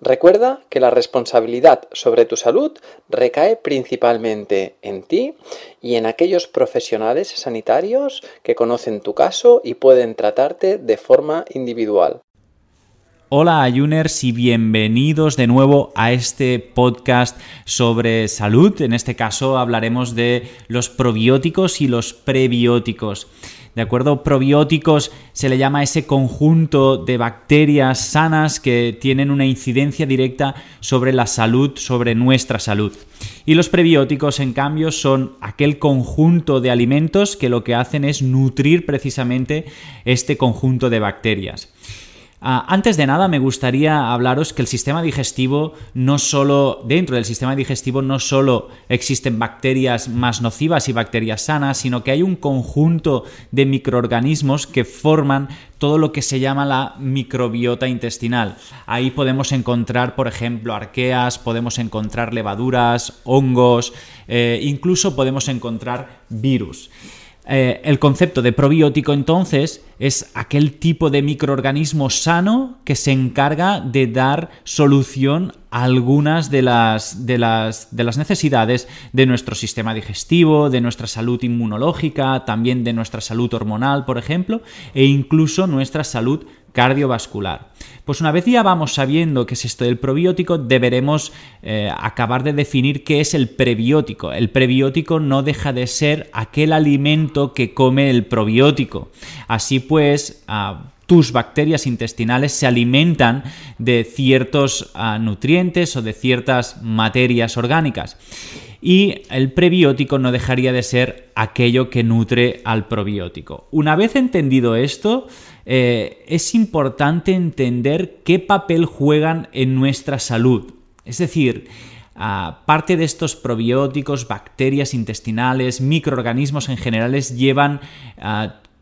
Recuerda que la responsabilidad sobre tu salud recae principalmente en ti y en aquellos profesionales sanitarios que conocen tu caso y pueden tratarte de forma individual. Hola Ayuners y bienvenidos de nuevo a este podcast sobre salud. En este caso hablaremos de los probióticos y los prebióticos. ¿De acuerdo? Probióticos se le llama ese conjunto de bacterias sanas que tienen una incidencia directa sobre la salud, sobre nuestra salud. Y los prebióticos, en cambio, son aquel conjunto de alimentos que lo que hacen es nutrir precisamente este conjunto de bacterias. Ah, antes de nada, me gustaría hablaros que el sistema digestivo no solo, dentro del sistema digestivo no solo existen bacterias más nocivas y bacterias sanas, sino que hay un conjunto de microorganismos que forman todo lo que se llama la microbiota intestinal. Ahí podemos encontrar, por ejemplo, arqueas, podemos encontrar levaduras, hongos, eh, incluso podemos encontrar virus. Eh, el concepto de probiótico entonces es aquel tipo de microorganismo sano que se encarga de dar solución a algunas de las, de las, de las necesidades de nuestro sistema digestivo, de nuestra salud inmunológica, también de nuestra salud hormonal, por ejemplo, e incluso nuestra salud cardiovascular. Pues una vez ya vamos sabiendo qué es esto del probiótico, deberemos eh, acabar de definir qué es el prebiótico. El prebiótico no deja de ser aquel alimento que come el probiótico. Así pues, tus bacterias intestinales se alimentan de ciertos nutrientes o de ciertas materias orgánicas y el prebiótico no dejaría de ser aquello que nutre al probiótico. Una vez entendido esto, eh, es importante entender qué papel juegan en nuestra salud. Es decir, parte de estos probióticos, bacterias intestinales, microorganismos en general llevan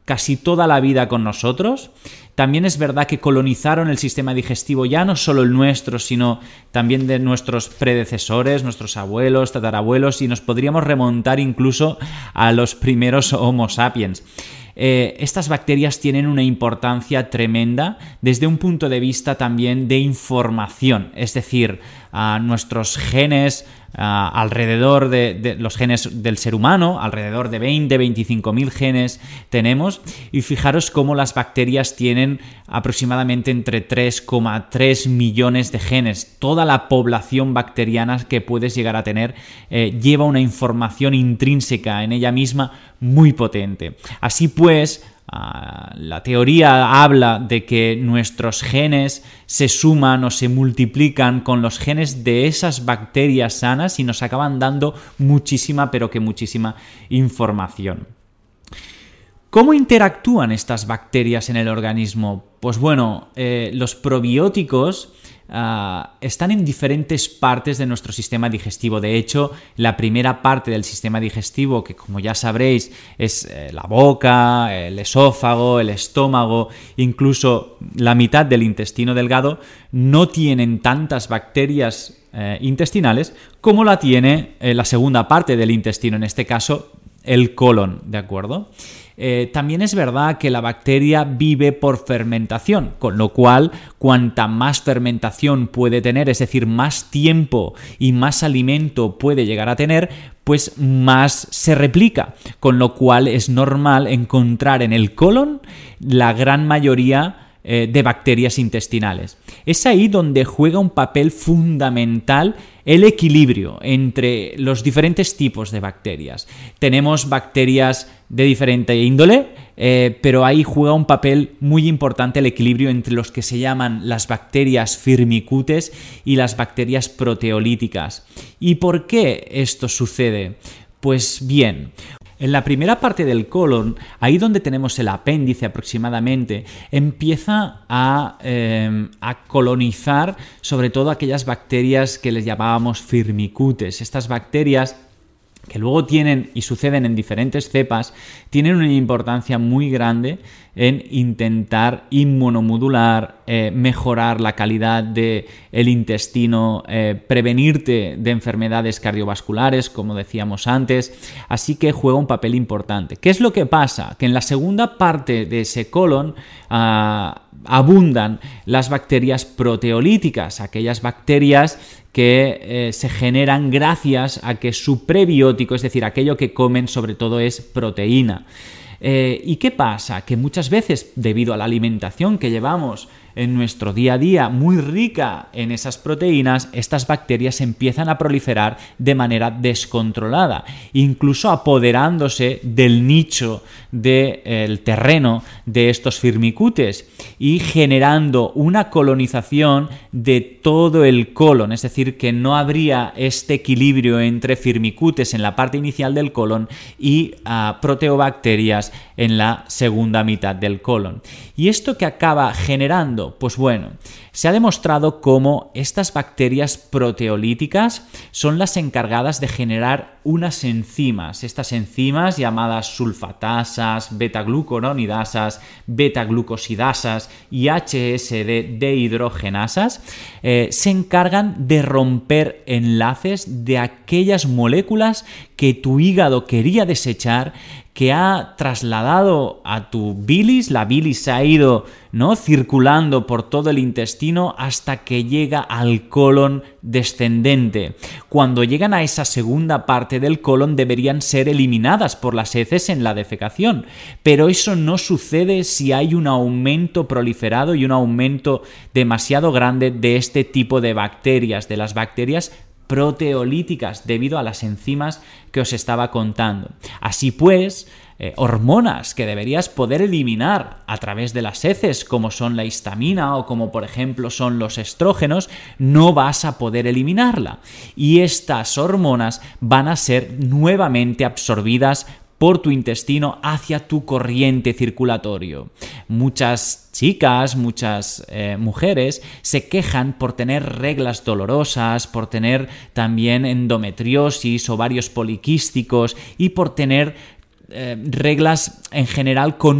casi toda la vida con nosotros. También es verdad que colonizaron el sistema digestivo, ya no solo el nuestro, sino también de nuestros predecesores, nuestros abuelos, tatarabuelos, y nos podríamos remontar incluso a los primeros Homo sapiens. Eh, estas bacterias tienen una importancia tremenda desde un punto de vista también de información, es decir, nuestros genes, alrededor de, los genes del ser humano, alrededor de 20, 25 mil genes tenemos, y fijaros cómo las bacterias tienen aproximadamente entre 3,3 millones de genes. Toda la población bacteriana que puedes llegar a tener eh, lleva una información intrínseca en ella misma muy potente. Así pues, Ah, la teoría habla de que nuestros genes se suman o se multiplican con los genes de esas bacterias sanas y nos acaban dando muchísima, pero que muchísima información. ¿Cómo interactúan estas bacterias en el organismo? Pues bueno, eh, los probióticos Ah, están en diferentes partes de nuestro sistema digestivo. De hecho, la primera parte del sistema digestivo, que como ya sabréis es eh, la boca, el esófago, el estómago, incluso la mitad del intestino delgado, no tienen tantas bacterias eh, intestinales como la tiene eh, la segunda parte del intestino, en este caso el colon, ¿de acuerdo? Eh, también es verdad que la bacteria vive por fermentación, con lo cual cuanta más fermentación puede tener, es decir, más tiempo y más alimento puede llegar a tener, pues más se replica, con lo cual es normal encontrar en el colon la gran mayoría eh, de bacterias intestinales. Es ahí donde juega un papel fundamental el equilibrio entre los diferentes tipos de bacterias. Tenemos bacterias de diferente índole, eh, pero ahí juega un papel muy importante el equilibrio entre los que se llaman las bacterias firmicutes y las bacterias proteolíticas. ¿Y por qué esto sucede? Pues bien, en la primera parte del colon, ahí donde tenemos el apéndice aproximadamente, empieza a, a, colonizar sobre todo aquellas bacterias que les llamábamos firmicutes. Estas bacterias que luego tienen y suceden en diferentes cepas, tienen una importancia muy grande en intentar inmunomodular, eh, mejorar la calidad del el intestino, eh, prevenirte de enfermedades cardiovasculares, como decíamos antes, así que juega un papel importante. ¿Qué es lo que pasa? Que en la segunda parte de ese colon ah, abundan las bacterias proteolíticas, aquellas bacterias que eh, se generan gracias a que su prebiótico, es decir, aquello que comen sobre todo es proteína. Eh, ¿Y qué pasa? Que muchas veces, debido a la alimentación que llevamos en nuestro día a día muy rica en esas proteínas, estas bacterias empiezan a proliferar de manera descontrolada, incluso apoderándose del nicho del terreno de estos firmicutes y generando una colonización de todo el colon, es decir, que no habría este equilibrio entre firmicutes en la parte inicial del colon y ah, proteobacterias en la segunda mitad del colon. ¿Y esto que acaba generando? Pues bueno, se ha demostrado cómo estas bacterias proteolíticas son las encargadas de generar unas enzimas, estas enzimas llamadas sulfatasas, beta-glucoronidasas, beta-glucosidasas y HSD dehidrogenasas, eh, se encargan de romper enlaces de aquellas moléculas que tu hígado quería desechar que ha trasladado a tu bilis, la bilis se ha ido ¿no? circulando por todo el intestino hasta que llega al colon descendente. Cuando llegan a esa segunda parte del colon deberían ser eliminadas por las heces en la defecación, pero eso no sucede si hay un aumento proliferado y un aumento demasiado grande de este tipo de bacterias, de las bacterias proteolíticas debido a las enzimas que os estaba contando. Así pues, eh, hormonas que deberías poder eliminar a través de las heces, como son la histamina o como por ejemplo son los estrógenos, no vas a poder eliminarla. Y estas hormonas van a ser nuevamente absorbidas por tu intestino hacia tu corriente circulatorio. Muchas chicas, muchas eh, mujeres se quejan por tener reglas dolorosas, por tener también endometriosis, ovarios poliquísticos y por tener eh, reglas en general con,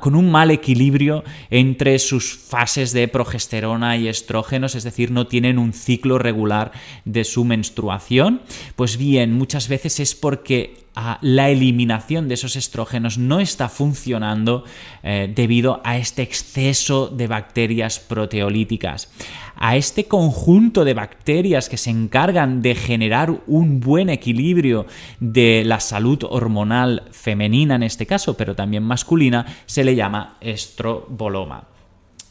con un mal equilibrio entre sus fases de progesterona y estrógenos, es decir, no tienen un ciclo regular de su menstruación. Pues bien, muchas veces es porque la eliminación de esos estrógenos no está funcionando eh, debido a este exceso de bacterias proteolíticas. A este conjunto de bacterias que se encargan de generar un buen equilibrio de la salud hormonal femenina en este caso, pero también masculina, se le llama estroboloma.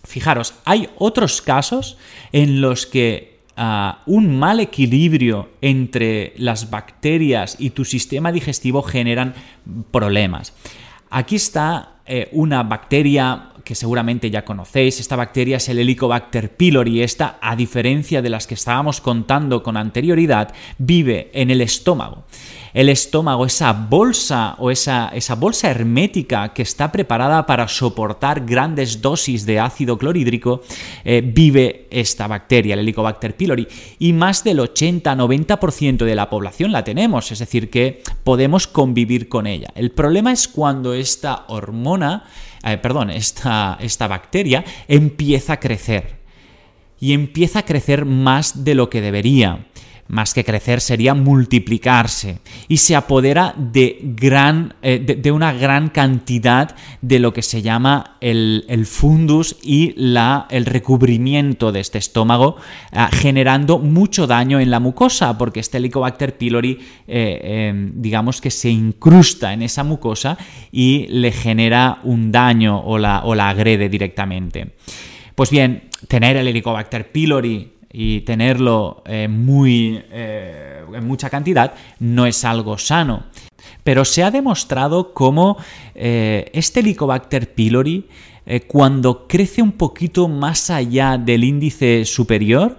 Fijaros, hay otros casos en los que un mal equilibrio entre las bacterias y tu sistema digestivo generan problemas. Aquí está eh, una bacteria que seguramente ya conocéis. Esta bacteria es el Helicobacter pylori. Esta, a diferencia de las que estábamos contando con anterioridad, vive en el estómago. El estómago, esa bolsa o esa, esa bolsa hermética que está preparada para soportar grandes dosis de ácido clorhídrico, eh, vive esta bacteria, el Helicobacter pylori. Y más del 80-90% de la población la tenemos, es decir, que podemos convivir con ella. El problema es cuando esta hormona eh, perdón, esta, esta bacteria empieza a crecer. Y empieza a crecer más de lo que debería. Más que crecer, sería multiplicarse y se apodera de, gran, eh, de, una gran cantidad de lo que se llama el, fundus y la, el recubrimiento de este estómago, ah, generando mucho daño en la mucosa, porque este Helicobacter pylori, eh, em, digamos que se incrusta en esa mucosa y le genera un daño o la, o la agrede directamente. Pues bien, tener el Helicobacter pylori y tenerlo eh, muy, eh, en mucha cantidad no es algo sano. Pero se ha demostrado cómo eh, este Helicobacter pylori, cuando crece un poquito más allá del índice superior,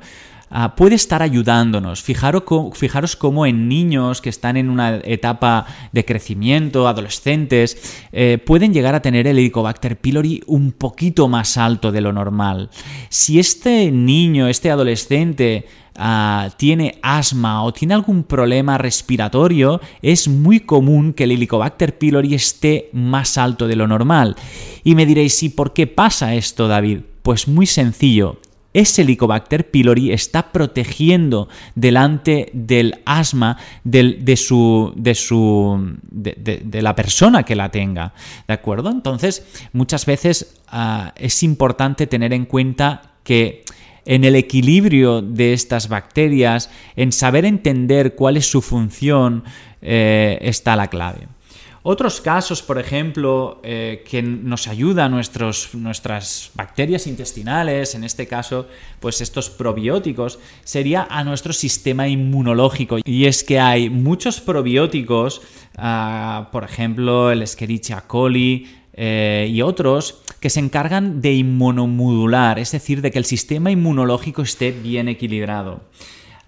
Ah, puede estar ayudándonos. Fijaros, fijaros cómo en niños que están en una etapa de crecimiento, adolescentes, eh, pueden llegar a tener el Helicobacter pylori un poquito más alto de lo normal. Si este niño, este adolescente, ah, tiene asma o tiene algún problema respiratorio, es muy común que el Helicobacter pylori esté más alto de lo normal. Y me diréis, ¿y por qué pasa esto, David? Pues muy sencillo ese Helicobacter pylori está protegiendo delante del asma de, su, de, su, de, la persona que la tenga. ¿De acuerdo? Entonces, muchas veces ah, es importante tener en cuenta que en el equilibrio de estas bacterias, en saber entender cuál es su función, eh, está la clave. Otros casos, por ejemplo, eh, que nos ayudan nuestros, nuestras bacterias intestinales, en este caso, pues estos probióticos, sería a nuestro sistema inmunológico. Y es que hay muchos probióticos, ah, por ejemplo, el Escherichia coli, eh, y otros que se encargan de inmunomodular, es decir, de que el sistema inmunológico esté bien equilibrado.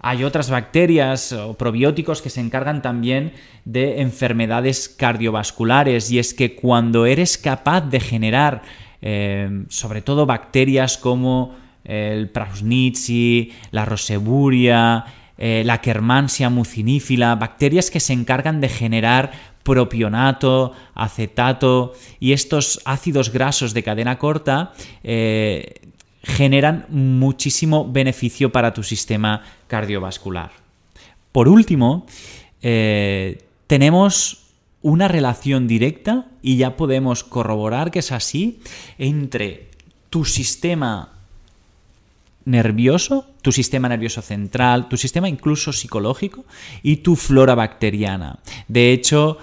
Hay otras bacterias o probióticos que se encargan también de enfermedades cardiovasculares y es que cuando eres capaz de generar eh, sobre todo bacterias como el Prausnitzi, la Roseburia, eh, la Kermansia mucinífila, bacterias que se encargan de generar propionato, acetato y estos ácidos grasos de cadena corta eh, generan muchísimo beneficio para tu sistema cardiovascular. Por último, eh, tenemos una relación directa, y ya podemos corroborar que es así, entre tu sistema nervioso, tu sistema nervioso central, tu sistema incluso psicológico y tu flora bacteriana. De hecho,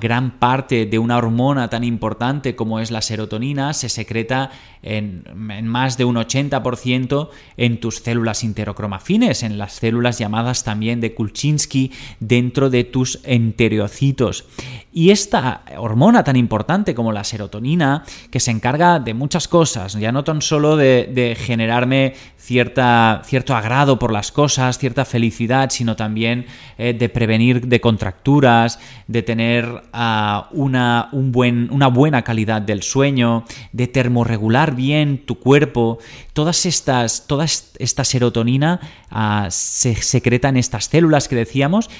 gran parte de una hormona tan importante como es la serotonina se secreta en, más de un 80% en tus células interocromafines, en las células llamadas también de Kulczynski dentro de tus enterocitos. Y esta hormona tan importante como la serotonina, que se encarga de muchas cosas, ya no tan solo de, generarme cierta, cierto agrado por las cosas, cierta felicidad, sino también eh, de prevenir de contracturas, de tener ah, una, una buena calidad del sueño, de termorregular bien tu cuerpo. Todas estas, toda esta serotonina ah, se secreta en estas células que decíamos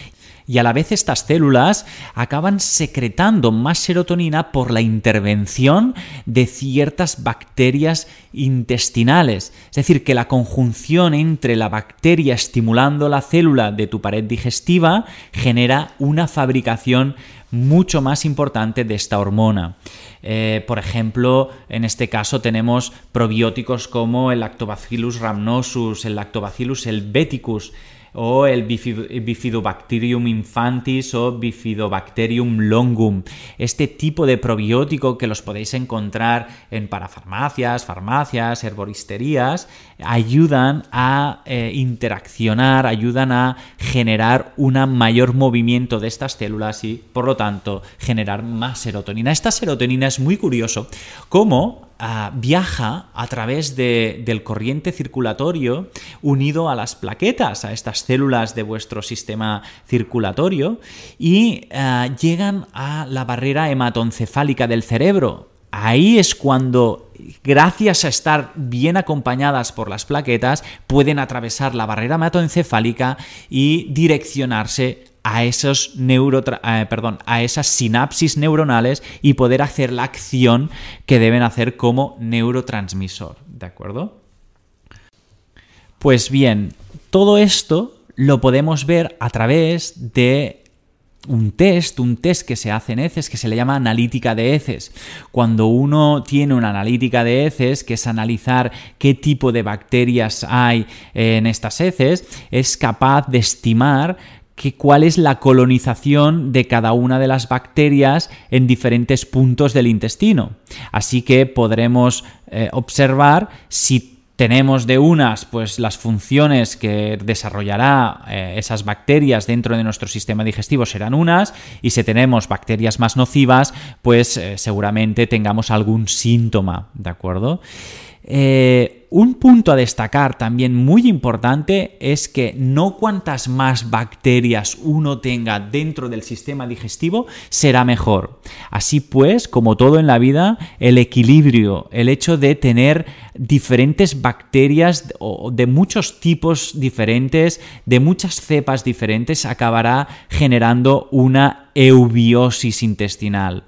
y a la vez estas células acaban secretando más serotonina por la intervención de ciertas bacterias intestinales. Es decir, que la conjunción entre la bacteria estimulando la célula de tu pared digestiva genera una fabricación mucho más importante de esta hormona. Eh, por ejemplo, en este caso tenemos probióticos como el Lactobacillus rhamnosus, el Lactobacillus helveticus, o el Bifidobacterium infantis o Bifidobacterium longum. Este tipo de probiótico que los podéis encontrar en parafarmacias, farmacias, herboristerías, ayudan a eh, interaccionar, ayudan a generar un mayor movimiento de estas células y, por lo tanto, generar más serotonina. Esta serotonina es muy curioso cómo Ah, viaja a través del corriente circulatorio unido a las plaquetas, a estas células de vuestro sistema circulatorio, y ah, llegan a la barrera hematoencefálica del cerebro. Ahí es cuando, gracias a estar bien acompañadas por las plaquetas, pueden atravesar la barrera hematoencefálica y direccionarse a esos neuro, eh, perdón, a esas sinapsis neuronales y poder hacer la acción que deben hacer como neurotransmisor, ¿de acuerdo? Pues bien, todo esto lo podemos ver a través de un test, un test que se hace en heces que se le llama analítica de heces. Cuando uno tiene una analítica de heces, que es analizar qué tipo de bacterias hay en estas heces, es capaz de estimar cuál es la colonización de cada una de las bacterias en diferentes puntos del intestino. Así que podremos eh, observar si tenemos de unas, pues las funciones que desarrollará eh, esas bacterias dentro de nuestro sistema digestivo serán unas, y si tenemos bacterias más nocivas, pues eh, seguramente tengamos algún síntoma, ¿de acuerdo? Eh, un punto a destacar también muy importante es que no cuantas más bacterias uno tenga dentro del sistema digestivo será mejor. Así pues, como todo en la vida, el equilibrio, el hecho de tener diferentes bacterias de muchos tipos diferentes, de muchas cepas diferentes, acabará generando una eubiosis intestinal.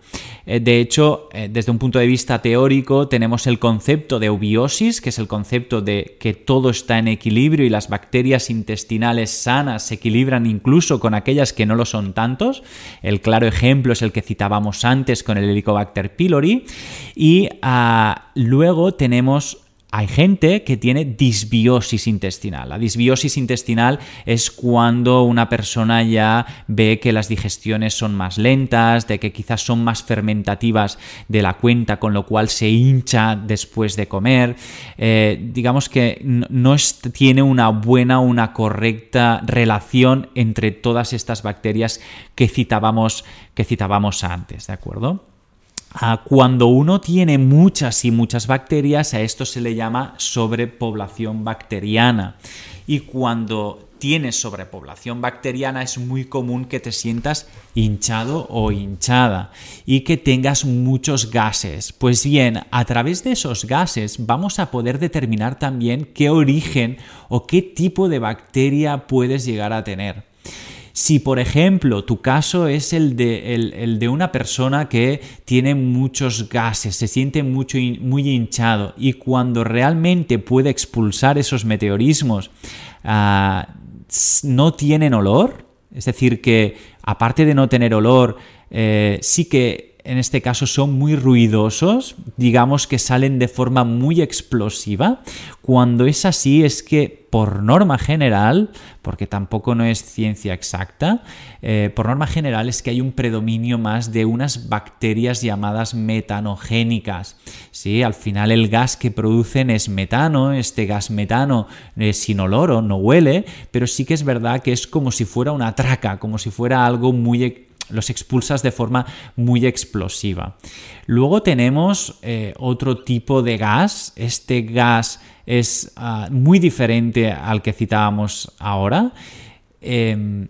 Eh, de hecho, eh, desde un punto de vista teórico, tenemos el concepto de eubiosis, que es el concepto de que todo está en equilibrio y las bacterias intestinales sanas se equilibran incluso con aquellas que no lo son tantos. El claro ejemplo es el que citábamos antes con el Helicobacter pylori. Y ah, luego tenemos hay gente que tiene disbiosis intestinal. La disbiosis intestinal es cuando una persona ya ve que las digestiones son más lentas, de que quizás son más fermentativas de la cuenta, con lo cual se hincha después de comer. Eh, digamos que no tiene una buena, una correcta relación entre todas estas bacterias que citábamos, que citábamos antes, ¿de acuerdo? Cuando uno tiene muchas y muchas bacterias, a esto se le llama sobrepoblación bacteriana. Y cuando tienes sobrepoblación bacteriana es muy común que te sientas hinchado o hinchada y que tengas muchos gases. Pues bien, a través de esos gases vamos a poder determinar también qué origen o qué tipo de bacteria puedes llegar a tener. Si, por ejemplo, tu caso es el de, el, de una persona que tiene muchos gases, se siente mucho, muy hinchado y cuando realmente puede expulsar esos meteorismos, ah, no tienen olor, es decir, que aparte de no tener olor, eh, sí que en este caso son muy ruidosos, digamos que salen de forma muy explosiva. Cuando es así es que por norma general, porque tampoco no es ciencia exacta, eh, por norma general es que hay un predominio más de unas bacterias llamadas metanogénicas. ¿sí? Al final el gas que producen es metano, este gas metano es sin olor o no huele, pero sí que es verdad que es como si fuera una traca, como si fuera algo muy los expulsas de forma muy explosiva. Luego tenemos eh, otro tipo de gas. Este gas es ah, muy diferente al que citábamos ahora. Em,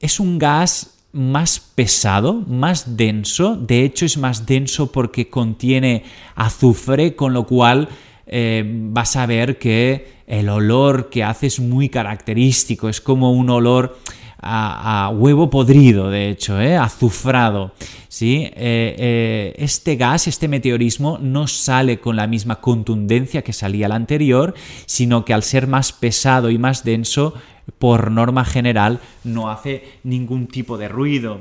es un gas más pesado, más denso. De hecho, es más denso porque contiene azufre, con lo cual eh, vas a ver que el olor que hace es muy característico. Es como un olor a, huevo podrido, de hecho, ¿eh? azufrado. ¿sí? Eh, eh, este gas, este meteorismo, no sale con la misma contundencia que salía el anterior, sino que al ser más pesado y más denso, por norma general, no hace ningún tipo de ruido.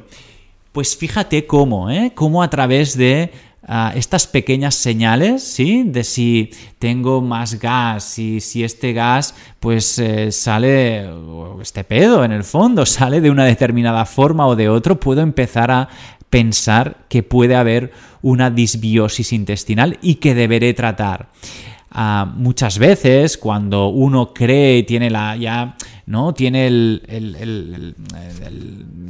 Pues fíjate cómo, ¿eh? cómo a través de estas pequeñas señales, ¿sí? De si tengo más gas y si este gas pues eh, sale, este pedo en el fondo, sale de una determinada forma o de otro, puedo empezar a pensar que puede haber una disbiosis intestinal y que deberé tratar. Ah, muchas veces cuando uno cree y tiene la no tiene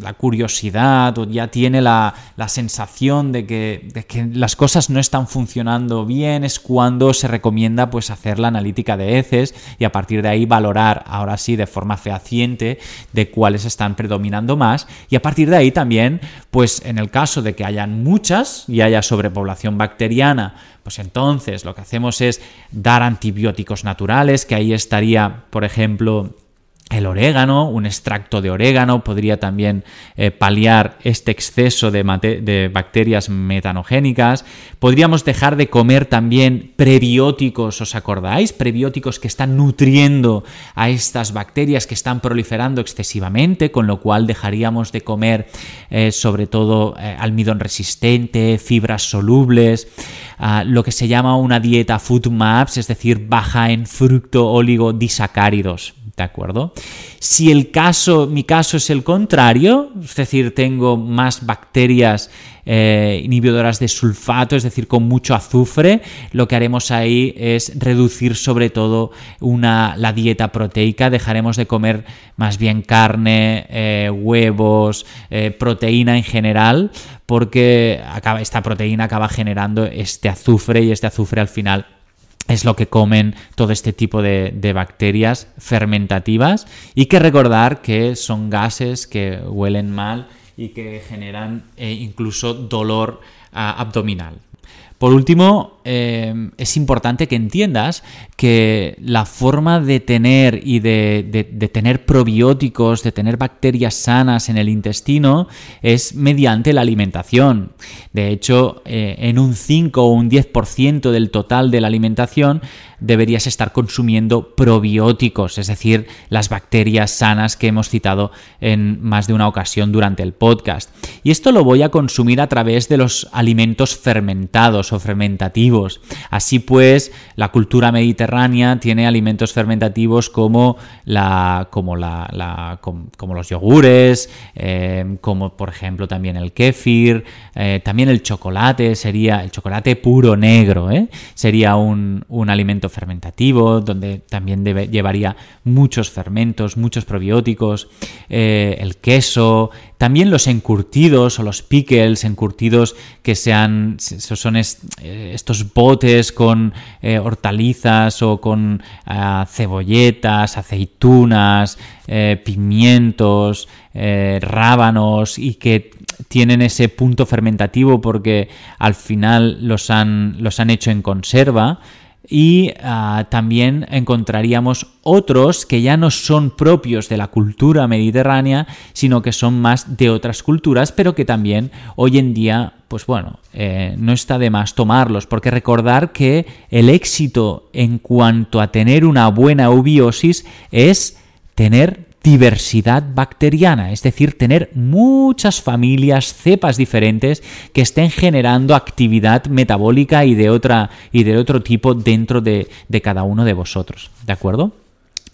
la curiosidad o ya tiene la, sensación de que, de que, las cosas no están funcionando bien es cuando se recomienda pues hacer la analítica de heces y a partir de ahí valorar ahora sí de forma fehaciente de cuáles están predominando más. Y a partir de ahí también pues en el caso de que hayan muchas y haya sobrepoblación bacteriana pues entonces lo que hacemos es dar antibióticos naturales, que ahí estaría, por ejemplo, el orégano, un extracto de orégano podría también eh, paliar este exceso de, bacterias metanogénicas. Podríamos dejar de comer también prebióticos, ¿os acordáis? Prebióticos que están nutriendo a estas bacterias que están proliferando excesivamente, con lo cual dejaríamos de comer eh, sobre todo eh, almidón resistente, fibras solubles, ah, lo que se llama una dieta food maps, es decir, baja en fructo, óligo, disacáridos. ¿De acuerdo? Si el caso, mi caso es el contrario, es decir, tengo más bacterias eh, inhibidoras de sulfato, es decir, con mucho azufre, lo que haremos ahí es reducir sobre todo una, la dieta proteica, dejaremos de comer más bien carne, eh, huevos, eh, proteína en general, porque acaba, esta proteína acaba generando este azufre y este azufre al final es lo que comen todo este tipo de, bacterias fermentativas y que recordar que son gases que huelen mal y que generan eh, incluso dolor ah, abdominal. Por último, eh, es importante que entiendas que la forma de tener y de, tener probióticos, de tener bacterias sanas en el intestino, es mediante la alimentación. De hecho, eh, en un 5 o un 10% del total de la alimentación deberías estar consumiendo probióticos, es decir, las bacterias sanas que hemos citado en más de una ocasión durante el podcast. Y esto lo voy a consumir a través de los alimentos fermentados o fermentativos. Así pues, la cultura mediterránea tiene alimentos fermentativos como, como, los yogures, eh, como por ejemplo también el kéfir, eh, también el chocolate sería el chocolate puro negro, ¿eh? sería un, un alimento fermentativo, donde también llevaría muchos fermentos, muchos probióticos, el queso, también los encurtidos o los pickles, encurtidos que sean, son eh, estos botes con eh, hortalizas o con ah, cebolletas, aceitunas, pimientos, rábanos y que tienen ese punto fermentativo porque al final los han, los han hecho en conserva y ah, también encontraríamos otros que ya no son propios de la cultura mediterránea, sino que son más de otras culturas, pero que también hoy en día, pues bueno, eh, no está de más tomarlos, porque recordar que el éxito en cuanto a tener una buena eubiosis es tener diversidad bacteriana, es decir, tener muchas familias, cepas diferentes que estén generando actividad metabólica y de, otra, y de otro tipo dentro de, cada uno de vosotros. ¿De acuerdo?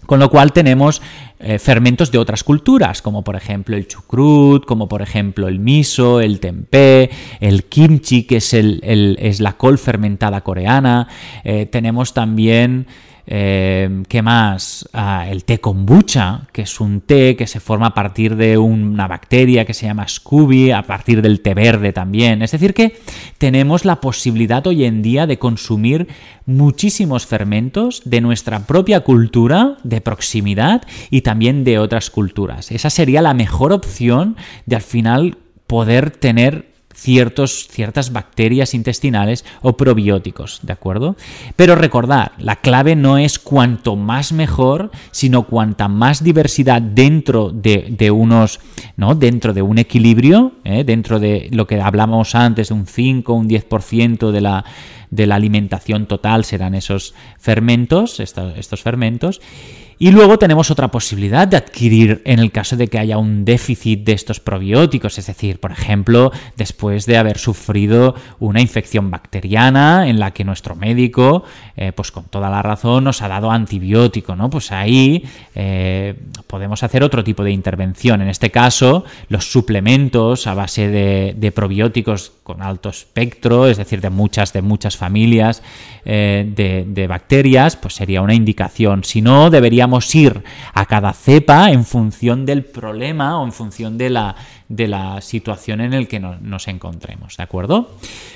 Con lo cual tenemos eh, fermentos de otras culturas, como por ejemplo el chucrut, como por ejemplo el miso, el tempeh, el kimchi, que es, la col fermentada coreana. Eh, tenemos también eh, ¿Qué más? Ah, el té kombucha, que es un té que se forma a partir de una bacteria que se llama Scooby, a partir del té verde también. Es decir, que tenemos la posibilidad hoy en día de consumir muchísimos fermentos de nuestra propia cultura, de proximidad y también de otras culturas. Esa sería la mejor opción de al final poder tener ciertos, ciertas bacterias intestinales o probióticos, ¿de acuerdo? Pero recordad, la clave no es cuanto más mejor, sino cuanta más diversidad dentro de, unos, ¿no? Dentro de un equilibrio, ¿eh? dentro de lo que hablamos antes, de un 5, un 10% de la, de la alimentación total serán esos fermentos, estos fermentos. Y luego tenemos otra posibilidad de adquirir en el caso de que haya un déficit de estos probióticos, es decir, por ejemplo, después de haber sufrido una infección bacteriana en la que nuestro médico, eh, pues con toda la razón, nos ha dado antibiótico, ¿no? Pues ahí eh, podemos hacer otro tipo de intervención. En este caso, los suplementos a base de, probióticos con alto espectro, es decir, de muchas, de muchas familias eh, de, bacterias, pues sería una indicación. Si no, deberíamos ir a cada cepa en función del problema o en función de la, de la situación en el que nos encontremos, ¿de acuerdo?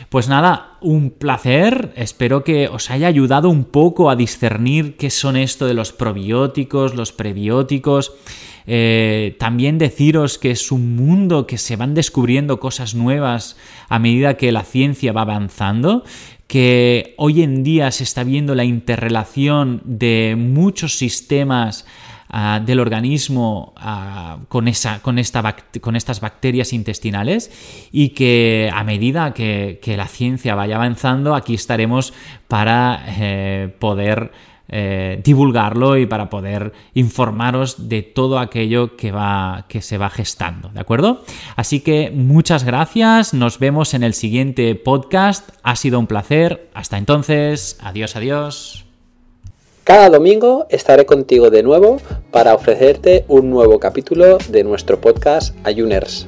Pues nada, un placer, espero que os haya ayudado un poco a discernir qué son esto de los probióticos, los prebióticos. Eh, también deciros que es un mundo que se van descubriendo cosas nuevas a medida que la ciencia va avanzando que hoy en día se está viendo la interrelación de muchos sistemas ah, del organismo ah, con, esa, con, esta, con, estas bacterias intestinales y que a medida que, la ciencia vaya avanzando, aquí estaremos para eh, poder eh, divulgarlo y para poder informaros de todo aquello que, va, que se va gestando, ¿de acuerdo? Así que muchas gracias, nos vemos en el siguiente podcast, ha sido un placer, hasta entonces, adiós, adiós. Cada domingo estaré contigo de nuevo para ofrecerte un nuevo capítulo de nuestro podcast Ayuners.